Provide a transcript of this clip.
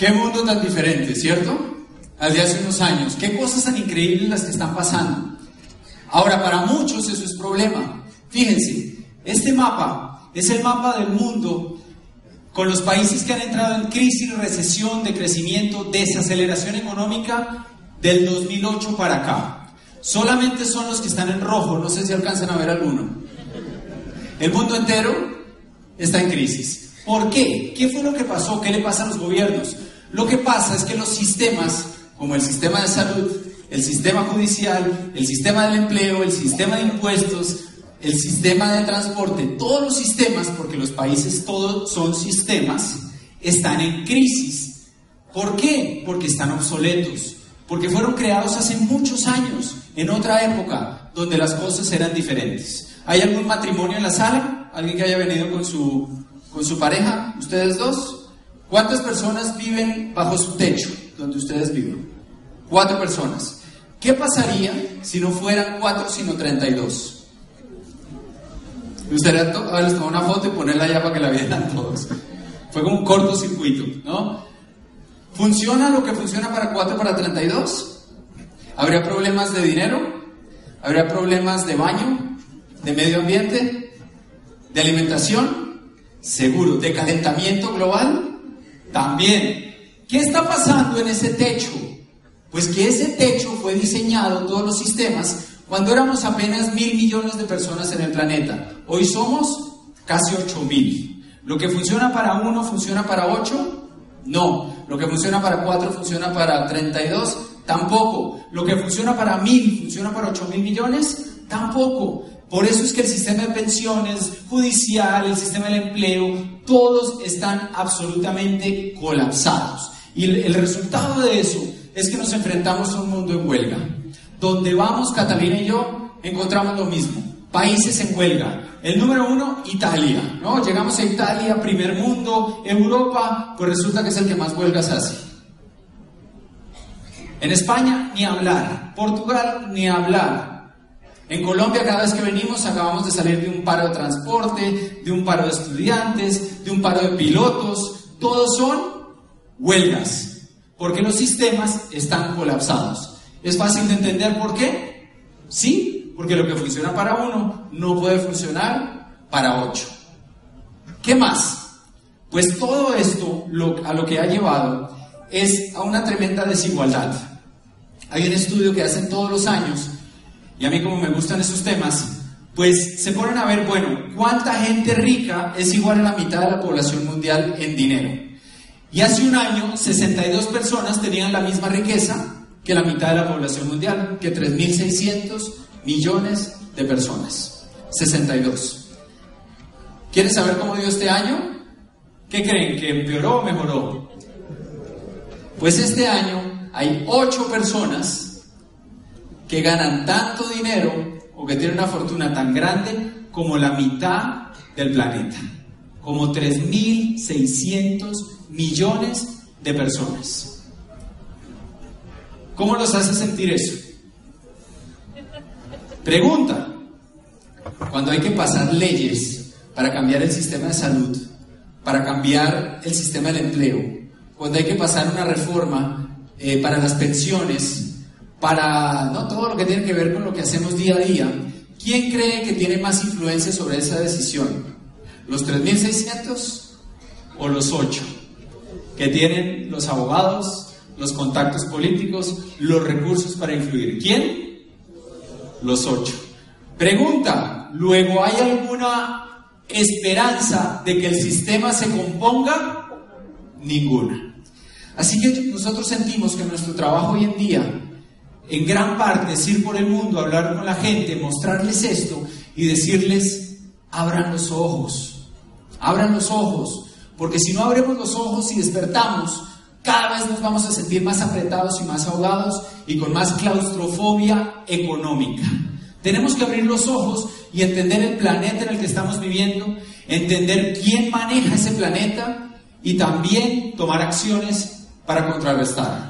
Qué mundo tan diferente, ¿cierto? Al de hace unos años. Qué cosas tan increíbles las que están pasando. Ahora, para muchos eso es problema. Fíjense, este mapa es el mapa del mundo con los países que han entrado en crisis, recesión, decrecimiento, desaceleración económica del 2008 para acá. Solamente son los que están en rojo, no sé si alcanzan a ver alguno. El mundo entero está en crisis. ¿Por qué? ¿Qué fue lo que pasó? ¿Qué le pasa a los gobiernos? Lo que pasa es que los sistemas, como el sistema de salud, el sistema judicial, el sistema del empleo, el sistema de impuestos, el sistema de transporte, todos los sistemas, porque los países todos son sistemas, están en crisis. ¿Por qué? Porque están obsoletos, porque fueron creados hace muchos años, en otra época, donde las cosas eran diferentes. ¿Hay algún matrimonio en la sala? ¿Alguien que haya venido con su, con su pareja? ¿Ustedes dos? ¿Cuántas personas viven bajo su techo, donde ustedes viven? Cuatro personas. ¿Qué pasaría si no fueran cuatro, sino treinta y dos? Me gustaría haberles tomado una foto y ponerla allá para que la vieran todos. Fue como un cortocircuito, ¿no? ¿Funciona lo que funciona para 4 para 32? ¿Habría problemas de dinero? ¿Habría problemas de baño? ¿De medio ambiente? ¿De alimentación? Seguro. ¿De calentamiento global? También. ¿Qué está pasando en ese techo? Pues que ese techo fue diseñado, todos los sistemas, cuando éramos apenas mil millones de personas en el planeta. Hoy somos casi ocho mil. ¿Lo que funciona para uno funciona para ocho? No. ¿Lo que funciona para cuatro funciona para 32? Tampoco. ¿Lo que funciona para mil funciona para ocho mil millones? Tampoco. Por eso es que el sistema de pensiones, judicial, el sistema del empleo, todos están absolutamente colapsados. Y el, el resultado de eso es que nos enfrentamos a un mundo en huelga. Donde vamos, Catalina y yo, encontramos lo mismo. Países en huelga. El número uno, Italia. ¿no? Llegamos a Italia, primer mundo, Europa, pues resulta que es el que más huelgas hace. En España, ni hablar. Portugal, ni hablar. En Colombia, cada vez que venimos, acabamos de salir de un paro de transporte, de un paro de estudiantes, de un paro de pilotos. Todos son huelgas, porque los sistemas están colapsados. ¿Es fácil de entender por qué? Sí, porque lo que funciona para uno no puede funcionar para ocho. ¿Qué más? Pues todo esto a lo que ha llevado es a una tremenda desigualdad. Hay un estudio que hacen todos los años, y a mí como me gustan esos temas, pues se ponen a ver, bueno, cuánta gente rica es igual a la mitad de la población mundial en dinero. Y hace un año, 62 personas tenían la misma riqueza que la mitad de la población mundial, que 3.600 millones de personas. 62. ¿Quieren saber cómo dio este año? ¿Qué creen? ¿Que empeoró o mejoró? Pues este año hay 8 personas que ganan tanto dinero o que tienen una fortuna tan grande como la mitad del planeta. Como 3.600 millones de personas. ¿Cómo los hace sentir eso? Pregunta. Cuando hay que pasar leyes para cambiar el sistema de salud, para cambiar el sistema del empleo, cuando hay que pasar una reforma eh, para las pensiones, para ¿no? todo lo que tiene que ver con lo que hacemos día a día, ¿quién cree que tiene más influencia sobre esa decisión? ¿Los 3.600 o los 8? Que tienen los abogados, los contactos políticos, los recursos para influir. ¿Quién? Los ocho. Pregunta, ¿luego hay alguna esperanza de que el sistema se componga? Ninguna. Así que nosotros sentimos que nuestro trabajo hoy en día, en gran parte, es ir por el mundo, hablar con la gente, mostrarles esto y decirles, abran los ojos, abran los ojos, porque si no abrimos los ojos y despertamos, cada vez nos vamos a sentir más apretados y más ahogados y con más claustrofobia económica. Tenemos que abrir los ojos y entender el planeta en el que estamos viviendo, entender quién maneja ese planeta y también tomar acciones para contrarrestar.